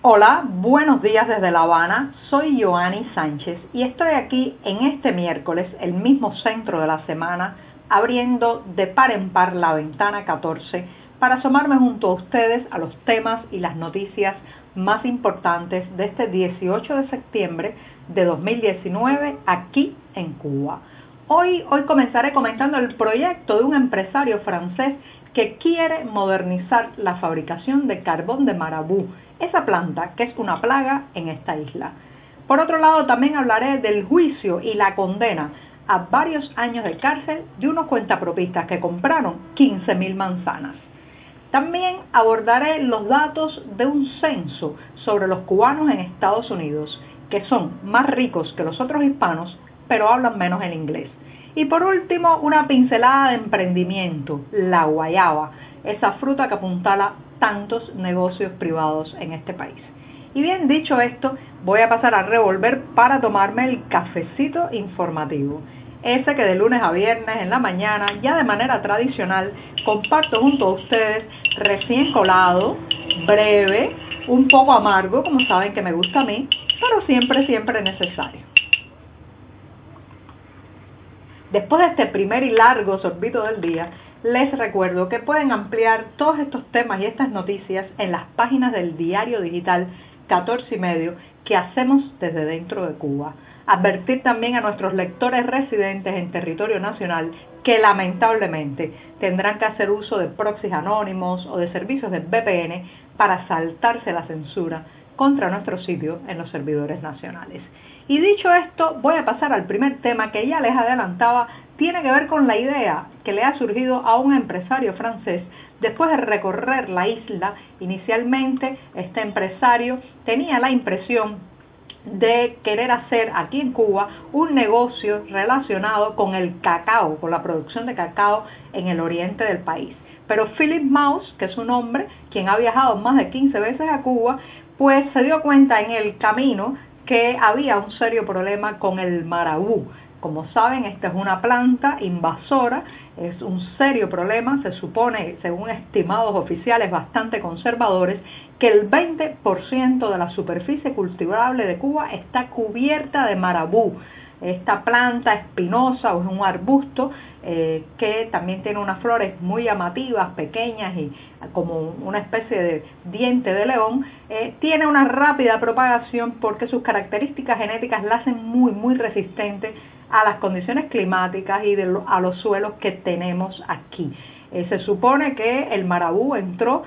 Hola, buenos días desde La Habana. Soy Joanny Sánchez y estoy aquí en este miércoles, el mismo centro de la semana, abriendo de par en par la ventana 14 para asomarme junto a ustedes a los temas y las noticias más importantes de este 18 de septiembre de 2019 aquí en Cuba. Hoy, hoy comenzaré comentando el proyecto de un empresario francés que quiere modernizar la fabricación de carbón de marabú, esa planta que es una plaga en esta isla. Por otro lado, también hablaré del juicio y la condena a varios años de cárcel de unos cuentapropistas que compraron 15.000 manzanas. También abordaré los datos de un censo sobre los cubanos en Estados Unidos, que son más ricos que los otros hispanos, pero hablan menos el inglés. Y por último, una pincelada de emprendimiento, la guayaba, esa fruta que apuntala tantos negocios privados en este país. Y bien dicho esto, voy a pasar a revolver para tomarme el cafecito informativo. Ese que de lunes a viernes en la mañana, ya de manera tradicional, comparto junto a ustedes, recién colado, breve, un poco amargo, como saben que me gusta a mí, pero siempre, siempre necesario. Después de este primer y largo sorbito del día, les recuerdo que pueden ampliar todos estos temas y estas noticias en las páginas del diario digital 14 y medio que hacemos desde dentro de Cuba. Advertir también a nuestros lectores residentes en territorio nacional que lamentablemente tendrán que hacer uso de proxies anónimos o de servicios de VPN para saltarse la censura contra nuestro sitio en los servidores nacionales. Y dicho esto, voy a pasar al primer tema que ya les adelantaba, tiene que ver con la idea que le ha surgido a un empresario francés después de recorrer la isla. Inicialmente, este empresario tenía la impresión de querer hacer aquí en Cuba un negocio relacionado con el cacao, con la producción de cacao en el oriente del país. Pero Philip Maus, que es un hombre quien ha viajado más de 15 veces a Cuba, pues se dio cuenta en el camino que había un serio problema con el marabú. Como saben, esta es una planta invasora, es un serio problema, se supone, según estimados oficiales bastante conservadores, que el 20% de la superficie cultivable de Cuba está cubierta de marabú. Esta planta espinosa o es un arbusto eh, que también tiene unas flores muy llamativas, pequeñas y como una especie de diente de león, eh, tiene una rápida propagación porque sus características genéticas la hacen muy, muy resistente a las condiciones climáticas y a los suelos que tenemos aquí. Eh, se supone que el marabú entró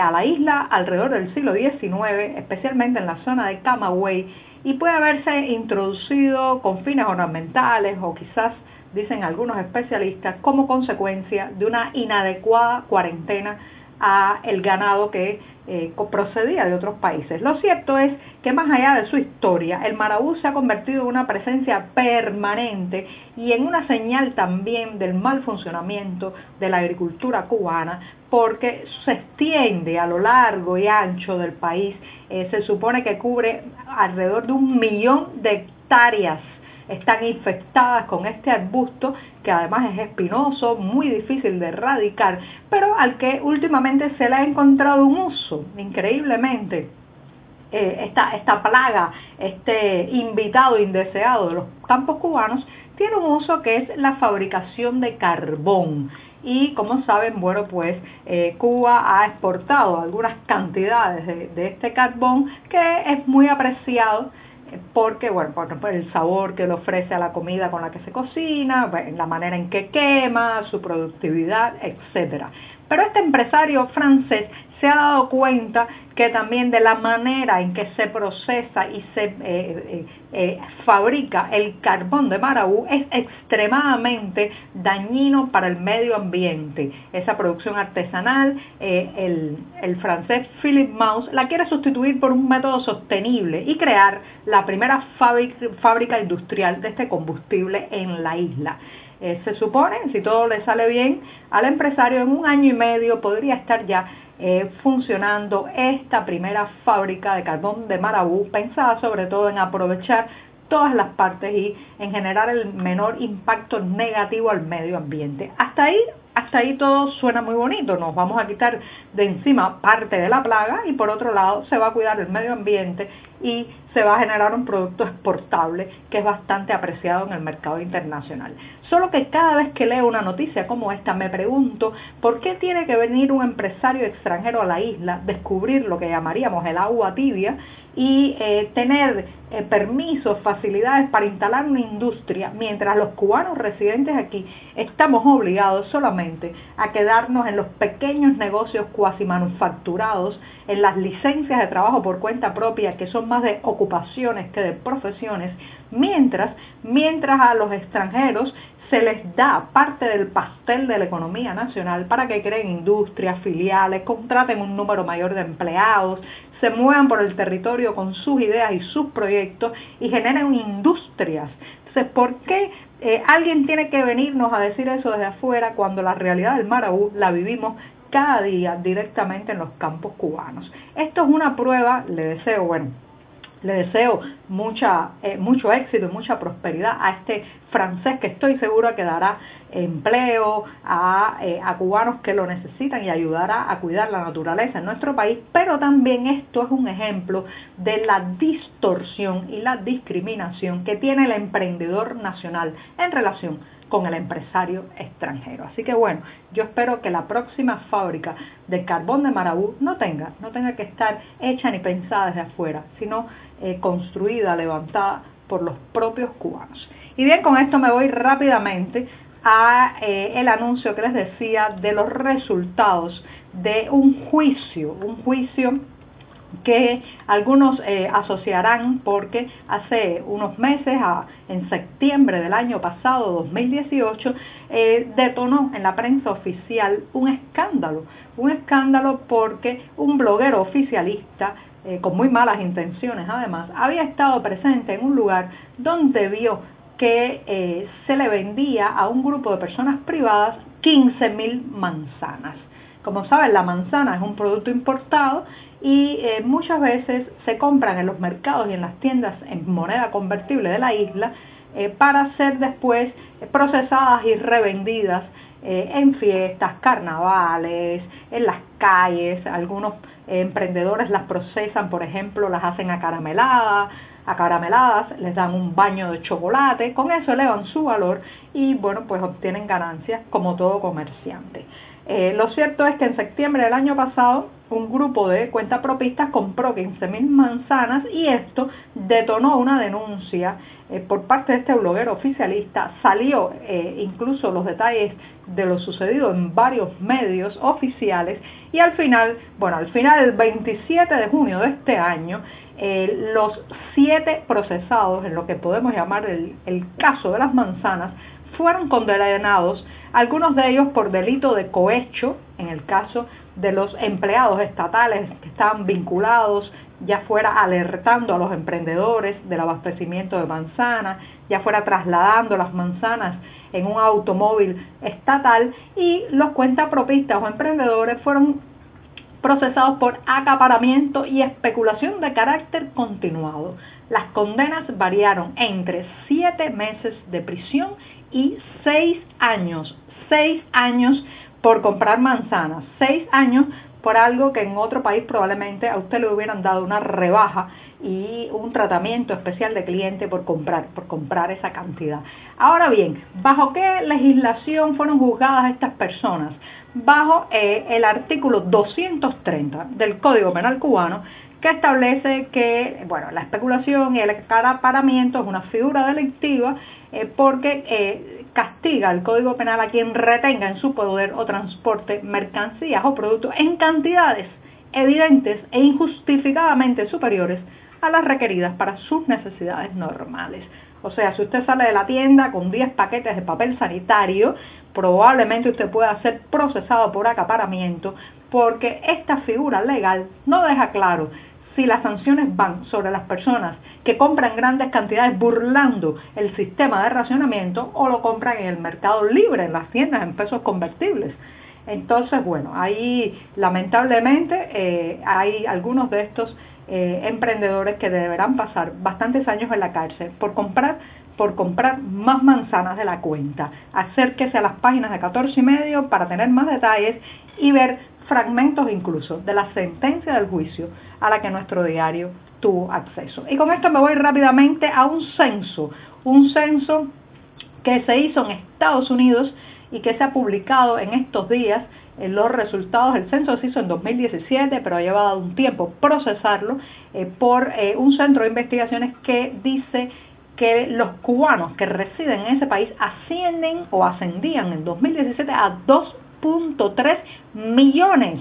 a la isla alrededor del siglo XIX, especialmente en la zona de Camagüey, y puede haberse introducido con fines ornamentales o quizás, dicen algunos especialistas, como consecuencia de una inadecuada cuarentena a el ganado que eh, procedía de otros países. Lo cierto es que más allá de su historia, el marabú se ha convertido en una presencia permanente y en una señal también del mal funcionamiento de la agricultura cubana, porque se extiende a lo largo y ancho del país. Eh, se supone que cubre alrededor de un millón de hectáreas están infectadas con este arbusto que además es espinoso, muy difícil de erradicar, pero al que últimamente se le ha encontrado un uso, increíblemente. Eh, esta, esta plaga, este invitado indeseado de los campos cubanos, tiene un uso que es la fabricación de carbón. Y como saben, bueno, pues eh, Cuba ha exportado algunas cantidades de, de este carbón que es muy apreciado porque, bueno, por el sabor que le ofrece a la comida con la que se cocina, la manera en que quema, su productividad, etcétera. Pero este empresario francés se ha dado cuenta que también de la manera en que se procesa y se eh, eh, eh, fabrica el carbón de marabú es extremadamente dañino para el medio ambiente. Esa producción artesanal, el, el, francés Philip Maus la quiere sustituir por un método sostenible y crear la primera fábrica industrial de este combustible en la isla. Se supone, si todo le sale bien al empresario, en un año y medio podría estar ya eh, funcionando esta primera fábrica de carbón de Marabú, pensada sobre todo en aprovechar todas las partes y en generar el menor impacto negativo al medio ambiente. Hasta ahí hasta ahí todo suena muy bonito, nos vamos a quitar de encima parte de la plaga y por otro lado se va a cuidar el medio ambiente y se va a generar un producto exportable que es bastante apreciado en el mercado internacional. Solo que cada vez que leo una noticia como esta me pregunto por qué tiene que venir un empresario extranjero a la isla, descubrir lo que llamaríamos el agua tibia y eh, tener eh, permisos, facilidades para instalar una industria, mientras los cubanos residentes aquí estamos obligados solamente a quedarnos en los pequeños negocios cuasi manufacturados, en las licencias de trabajo por cuenta propia, que son de ocupaciones que de profesiones, mientras, mientras a los extranjeros se les da parte del pastel de la economía nacional para que creen industrias, filiales, contraten un número mayor de empleados, se muevan por el territorio con sus ideas y sus proyectos y generen industrias. Entonces, ¿por qué eh, alguien tiene que venirnos a decir eso desde afuera cuando la realidad del Maraú la vivimos cada día directamente en los campos cubanos? Esto es una prueba, le deseo, bueno, le deseo mucha, eh, mucho éxito y mucha prosperidad a este francés que estoy segura que dará empleo a, eh, a, cubanos que lo necesitan y ayudará a cuidar la naturaleza en nuestro país, pero también esto es un ejemplo de la distorsión y la discriminación que tiene el emprendedor nacional en relación con el empresario extranjero. Así que bueno, yo espero que la próxima fábrica de carbón de Marabú no tenga, no tenga que estar hecha ni pensada desde afuera, sino eh, construida, levantada por los propios cubanos. Y bien, con esto me voy rápidamente a eh, el anuncio que les decía de los resultados de un juicio, un juicio que algunos eh, asociarán porque hace unos meses, en septiembre del año pasado, 2018, eh, detonó en la prensa oficial un escándalo, un escándalo porque un bloguero oficialista eh, con muy malas intenciones además, había estado presente en un lugar donde vio que se le vendía a un grupo de personas privadas 15.000 manzanas. Como saben, la manzana es un producto importado y eh, muchas veces se compran en los mercados y en las tiendas en moneda convertible de la isla eh, para ser después procesadas y revendidas eh, en fiestas, carnavales, en las calles. Algunos emprendedores las procesan, por ejemplo, las hacen acarameladas, acarameladas, les dan un baño de chocolate, con eso elevan su valor y bueno, pues obtienen ganancias como todo comerciante. Eh, lo cierto es que en septiembre del año pasado un grupo de cuentapropistas compró 15.000 manzanas y esto detonó una denuncia eh, por parte de este bloguero oficialista. Salió eh, incluso los detalles de lo sucedido en varios medios oficiales y al final, bueno, al final el 27 de junio de este año, los siete procesados en lo que podemos llamar el, el caso de las manzanas fueron condenados algunos de ellos por delito de cohecho, en el caso de los empleados estatales que estaban vinculados, ya fuera alertando a los emprendedores del abastecimiento de manzanas, ya fuera trasladando las manzanas en un automóvil estatal y los cuentapropistas o emprendedores fueron procesados por acaparamiento y especulación de carácter continuado. Las condenas variaron entre siete meses de prisión y seis años seis años por comprar manzanas, seis años por algo que en otro país probablemente a usted le hubieran dado una rebaja y un tratamiento especial de cliente por comprar, por comprar esa cantidad. Ahora bien, ¿bajo qué legislación fueron juzgadas estas personas? Bajo eh, el artículo 230 del Código Penal cubano, que establece que bueno, la especulación y el acaparamiento es una figura delictiva eh, porque eh, castiga el Código Penal a quien retenga en su poder o transporte mercancías o productos en cantidades evidentes e injustificadamente superiores a las requeridas para sus necesidades normales. O sea, si usted sale de la tienda con 10 paquetes de papel sanitario, probablemente usted pueda ser procesado por acaparamiento porque esta figura legal no deja claro si las sanciones van sobre las personas que compran grandes cantidades burlando el sistema de racionamiento o lo compran en el mercado libre, en las tiendas, en pesos convertibles. Entonces, bueno, ahí lamentablemente eh, hay algunos de estos eh, emprendedores que deberán pasar bastantes años en la cárcel por comprar por comprar más manzanas de la cuenta. Acérquese a las páginas de 14 y medio para tener más detalles y ver fragmentos incluso de la sentencia del juicio a la que nuestro diario tuvo acceso. Y con esto me voy rápidamente a un censo, un censo que se hizo en Estados Unidos y que se ha publicado en estos días eh, los resultados del censo se hizo en 2017, pero ha llevado un tiempo procesarlo eh, por eh, un centro de investigaciones que dice que los cubanos que residen en ese país ascienden o ascendían en 2017 a 2.3 millones.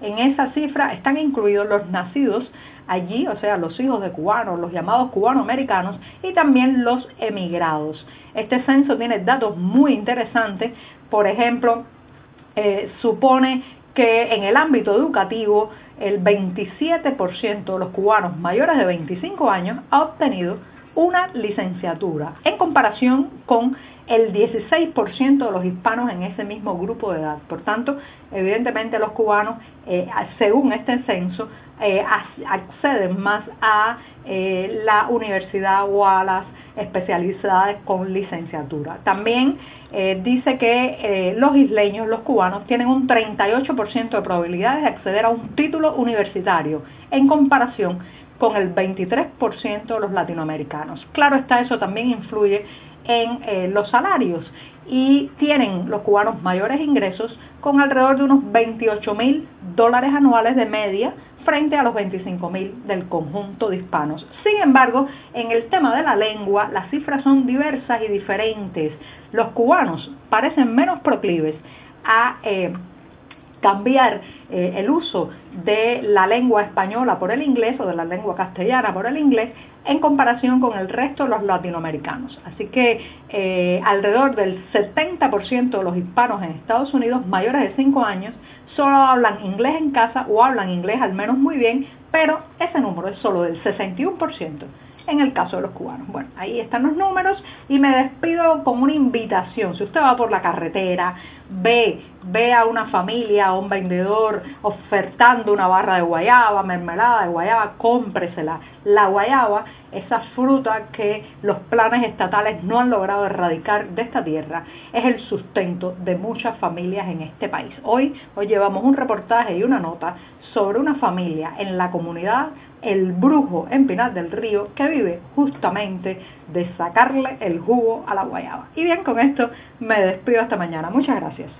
En esa cifra están incluidos los nacidos allí, o sea, los hijos de cubanos, los llamados cubanoamericanos y también los emigrados. Este censo tiene datos muy interesantes, por ejemplo, eh, supone que en el ámbito educativo el 27% de los cubanos mayores de 25 años ha obtenido una licenciatura en comparación con el 16% de los hispanos en ese mismo grupo de edad. Por tanto, evidentemente los cubanos, eh, según este censo, eh, acceden más a eh, la universidad o a las especialidades con licenciatura. También dice que los isleños, los cubanos, tienen un 38% de probabilidades de acceder a un título universitario en comparación con el 23% de los latinoamericanos. Claro está, eso también influye en eh, los salarios y tienen los cubanos mayores ingresos con alrededor de unos 28 mil dólares anuales de media frente a los 25 mil del conjunto de hispanos. Sin embargo, en el tema de la lengua, las cifras son diversas y diferentes. Los cubanos parecen menos proclives a eh, cambiar eh, el uso de la lengua española por el inglés o de la lengua castellana por el inglés en comparación con el resto de los latinoamericanos. Así que eh, alrededor del 70% de los hispanos en Estados Unidos mayores de 5 años solo hablan inglés en casa o hablan inglés al menos muy bien, pero ese número es solo del 61% en el caso de los cubanos. Bueno, ahí están los números y me despido con una invitación. Si usted va por la carretera, ve, ve a una familia, o un vendedor ofertando una barra de guayaba, mermelada de guayaba, cómpresela. La guayaba, esa fruta que los planes estatales no han logrado erradicar de esta tierra, es el sustento de muchas familias en este país. Hoy, hoy llevamos un reportaje y una nota sobre una familia en la comunidad El Brujo en Pinar del Río que vive justamente de sacarle el jugo a la guayaba. Y bien, con esto me despido hasta mañana. Muchas gracias.